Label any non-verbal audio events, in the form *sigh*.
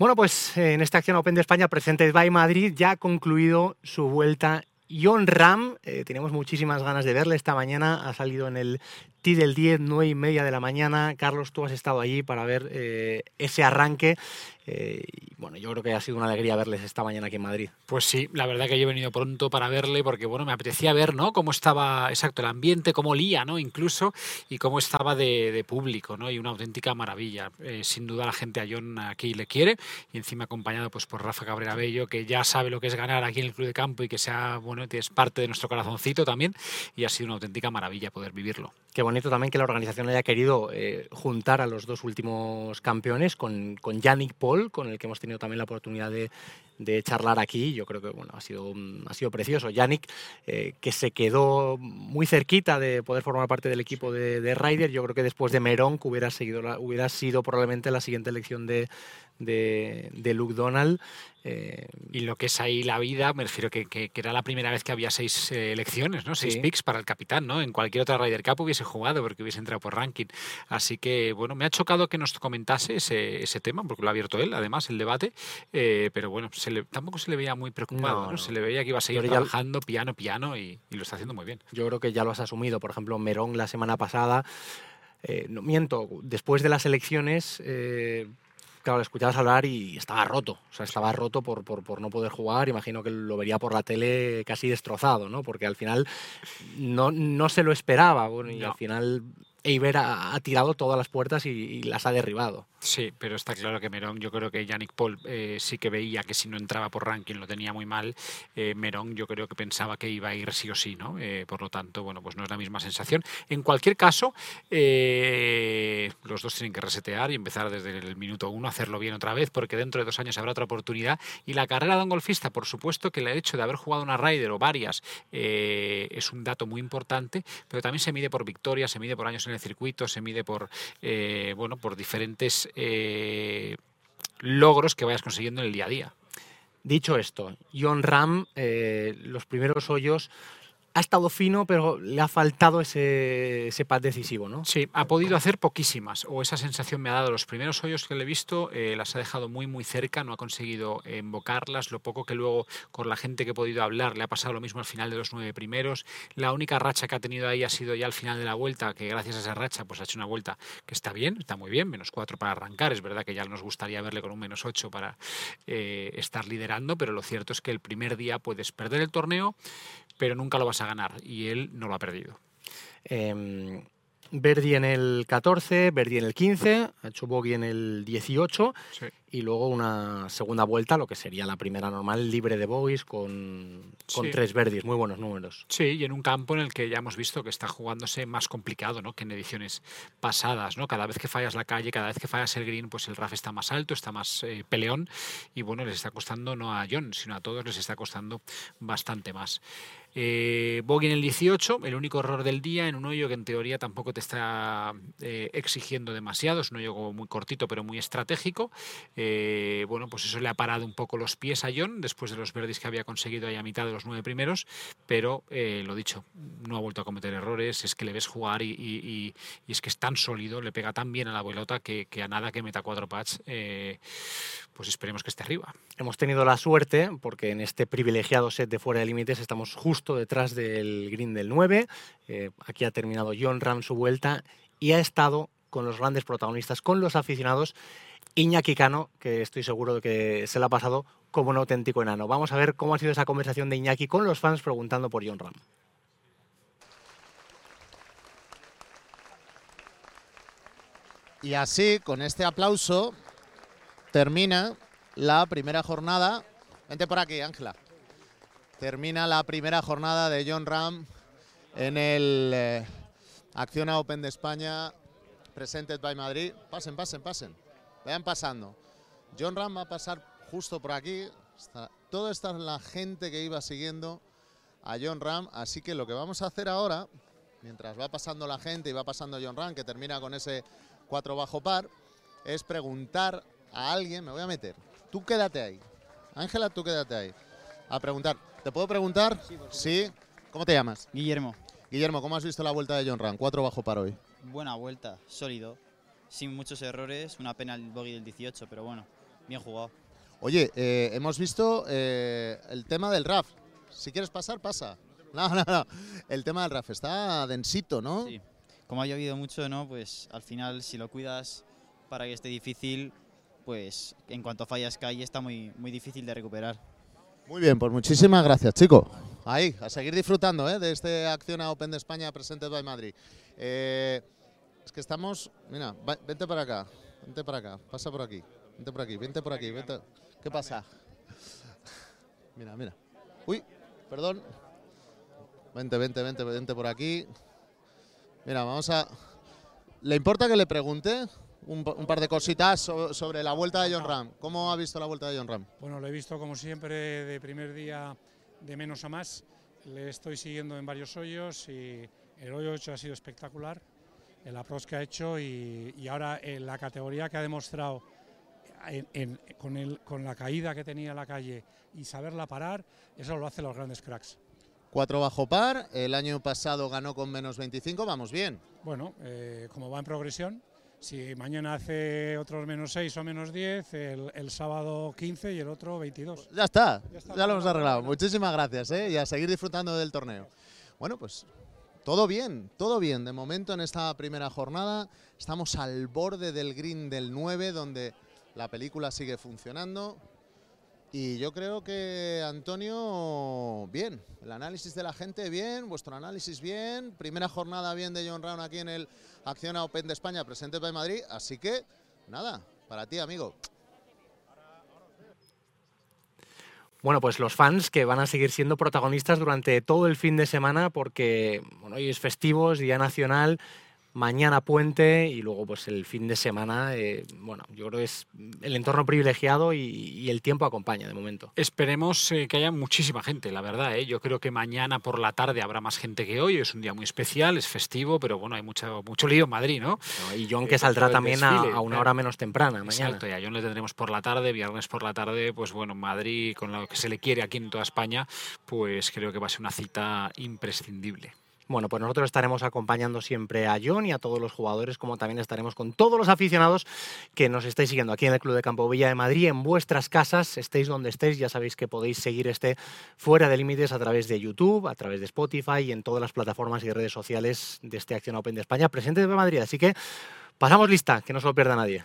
Bueno, pues en esta acción Open de España Presented by Madrid ya ha concluido su vuelta. John Ram, eh, tenemos muchísimas ganas de verle esta mañana, ha salido en el T del 10, 9 y media de la mañana. Carlos, tú has estado allí para ver eh, ese arranque. Eh, bueno, yo creo que ha sido una alegría verles esta mañana aquí en Madrid. Pues sí, la verdad que yo he venido pronto para verle porque bueno, me apetecía ver, ¿no? Cómo estaba, exacto, el ambiente, cómo olía, ¿no? Incluso y cómo estaba de, público, ¿no? Y una auténtica maravilla. Eh, sin duda la gente a John aquí le quiere y encima acompañado pues por Rafa Cabrera Bello que ya sabe lo que es ganar aquí en el club de campo y que sea bueno, es parte de nuestro corazoncito también y ha sido una auténtica maravilla poder vivirlo. Qué bonito también que la organización haya querido eh, juntar a los dos últimos campeones con, con Yannick Paul, con el que hemos tenido también la oportunidad de, de charlar aquí. Yo creo que bueno, ha, sido, ha sido precioso. Yannick, eh, que se quedó muy cerquita de poder formar parte del equipo de, de Ryder. Yo creo que después de Merón, que hubiera, seguido hubiera sido probablemente la siguiente elección de, de, de Luke Donald. Eh, y lo que es ahí la vida, me refiero que, que, era la primera vez que había seis eh, elecciones, ¿no? Seis picks para el capitán, ¿no? En cualquier otra Ryder Cup hubiese jugado porque hubiese entrado por ranking. Así que, bueno, me ha chocado que nos comentase ese, ese tema, porque lo ha abierto él, además, el debate. Eh, pero bueno, se le, tampoco se le veía muy preocupado, no, Se le veía que iba a seguir trabajando piano, piano y, y, lo está haciendo muy bien. Yo creo que ya lo has asumido. Por ejemplo, Merón la semana pasada. no miento, después de las elecciones claro, le escuchabas hablar y estaba roto. O sea, estaba roto por, por, por, no poder jugar. Imagino que lo vería por la tele casi destrozado, ¿no? Porque al final no, no se lo esperaba. Bueno, y no. al final Eiber ha, ha, tirado todas las puertas y, las ha derribado. Sí, pero está claro que Merón, yo creo que Yannick Paul eh, sí que veía que si no entraba por ranking lo tenía muy mal. Eh, Merón yo creo que pensaba que iba a ir sí o sí, ¿no? Eh, por lo tanto, bueno, pues no es la misma sensación. En cualquier caso, eh, los dos tienen que resetear y empezar desde el minuto uno a hacerlo bien otra vez, porque dentro de dos años habrá otra oportunidad. Y la carrera de un golfista, por supuesto que el hecho de haber jugado una Ryder o varias es un dato muy importante, pero también se mide por victorias, se mide por años en el circuito, se mide por, eh, bueno, por diferentes eh, logros que vayas consiguiendo en el día a día. Dicho esto, John Ram, eh, los primeros hoyos ha estado fino, pero le ha faltado ese, ese pad decisivo, ¿no? Sí, ha podido hacer poquísimas, o esa sensación me ha dado. Los primeros hoyos que le he visto eh, las ha dejado muy, muy cerca, no ha conseguido invocarlas. Lo poco que luego, con la gente que he podido hablar, le ha pasado lo mismo al final de los nueve primeros. La única racha que ha tenido ahí ha sido ya al final de la vuelta, que gracias a esa racha, pues ha hecho una vuelta que está bien, está muy bien, menos cuatro para arrancar. Es verdad que ya nos gustaría verle con un menos ocho para eh, estar liderando, pero lo cierto es que el primer día puedes perder el torneo, pero nunca lo vas a ganar y él no lo ha perdido. Eh, Verdi en el 14, Verdi en el 15, ha hecho bogey en el 18 sí. Y luego una segunda vuelta, lo que sería la primera normal, libre de bogies con, con sí. tres Verdis, muy buenos números. Sí, y en un campo en el que ya hemos visto que está jugándose más complicado ¿no? que en ediciones pasadas. ¿no? Cada vez que fallas la calle, cada vez que fallas el green, pues el RAF está más alto, está más eh, peleón y bueno, les está costando no a John, sino a todos les está costando bastante más. Eh, bogey en el 18, el único error del día en un hoyo que en teoría tampoco te está eh, exigiendo demasiado, es un hoyo muy cortito pero muy estratégico. Eh, bueno, pues eso le ha parado un poco los pies a John después de los verdes que había conseguido ahí a mitad de los nueve primeros, pero eh, lo dicho, no ha vuelto a cometer errores, es que le ves jugar y, es que es tan sólido, le pega tan bien a la pelota que, que, a nada que meta cuatro pads, eh, pues esperemos que esté arriba. Hemos tenido la suerte, porque en este privilegiado set de fuera de límites estamos justo detrás del green del 9. Eh, aquí ha terminado John Ram su vuelta y ha estado con los grandes protagonistas, con los aficionados. Iñaki Cano, que estoy seguro de que se la ha pasado como un auténtico enano. Vamos a ver cómo ha sido esa conversación de Iñaki con los fans preguntando por John Ram. Y así, con este aplauso, termina la primera jornada. Vente por aquí, Ángela. Termina la primera jornada de John Ram en el eh, Acciona Open de España, presented by Madrid. Pasen, pasen, pasen. Vayan pasando. John Ram va a pasar justo por aquí. Está, toda esta es la gente que iba siguiendo a John Ram. Así que lo que vamos a hacer ahora, mientras va pasando la gente y va pasando John Ram, que termina con ese 4 bajo par, es preguntar a alguien, me voy a meter. Tú quédate ahí. Ángela, tú quédate ahí. A preguntar. ¿Te puedo preguntar? Sí. sí. ¿Cómo te llamas? Guillermo. Guillermo, ¿cómo has visto la vuelta de John Ram? Cuatro bajo par hoy. Buena vuelta, sólido, sin muchos errores. Una pena el bogey del 18, pero bueno, bien jugado. Oye, eh, hemos visto eh, el tema del RAF. Si quieres pasar, pasa. *laughs* No, no, no. El tema del RAF está densito, ¿no? Sí. Como ha llovido mucho, ¿no? Pues al final, si lo cuidas para que esté difícil, pues en cuanto fallas calle está muy, muy difícil de recuperar. Muy bien, pues muchísimas gracias, chicos. Ahí, a seguir disfrutando ¿eh? de este Acción a Open de España Presented by Madrid. Eh, es que estamos. Mira, va- vente para acá. Vente para acá. Pasa por aquí. Vente por aquí. Vente por aquí. Vente. ¿Qué pasa? Mira, mira. Uy, perdón. Vente, vente, vente, vente por aquí. Mira, vamos a. ¿Le importa que le pregunte un, pa- un par de cositas so- sobre la vuelta de John Ram? ¿Cómo ha visto la vuelta de John Ram? Bueno, lo he visto como siempre de primer día de menos a más. Le estoy siguiendo en varios hoyos y el hoyo 8 ha sido espectacular, el approach que ha hecho y, y ahora en la categoría que ha demostrado en- en- con, el- con la caída que tenía en la calle y saberla parar, eso lo hacen los grandes cracks. 4 bajo par, el año pasado ganó con menos 25, vamos bien. Bueno, eh, como va en progresión, si mañana hace otros menos 6 o menos 10, el, el sábado 15 y el otro 22. Ya está, Ya está, ya lo hemos arreglado. Muchísimas gracias ¿eh? y a seguir disfrutando del torneo. Bueno, pues todo bien, todo bien. De momento en esta primera jornada estamos al borde del green del 9, donde la película sigue funcionando. Y yo creo que Antonio, bien, el análisis de la gente bien, vuestro análisis bien, primera jornada bien de John Round aquí en el Acciona Open de España, presente by Madrid, así que nada, para ti amigo. Bueno, pues los fans que van a seguir siendo protagonistas durante todo el fin de semana porque bueno, hoy es festivo, es Día Nacional, mañana puente y luego pues el fin de semana, eh, bueno, yo creo que es el entorno privilegiado y, y el tiempo acompaña de momento. Esperemos eh, que haya muchísima gente, la verdad. ¿eh? Yo creo que mañana por la tarde habrá más gente que hoy. Es un día muy especial, es festivo, pero bueno, hay mucho, mucho lío en Madrid, ¿no? ¿no? Y John Eh, que saldrá también a, desfile, a una hora menos temprana mañana. Exacto, y a John le tendremos por la tarde, viernes por la tarde, pues bueno, Madrid, con lo que se le quiere aquí en toda España, pues creo que va a ser una cita imprescindible. Bueno, pues nosotros estaremos acompañando siempre a John y a todos los jugadores, como también estaremos con todos los aficionados que nos estáis siguiendo aquí en el Club de Campo Villa de Madrid, en vuestras casas, estéis donde estéis, ya sabéis que podéis seguir este Fuera de Límites a través de YouTube, a través de Spotify y en todas las plataformas y redes sociales de este Acción Open de España, presente de Madrid. Así que pasamos lista, que no se lo pierda nadie.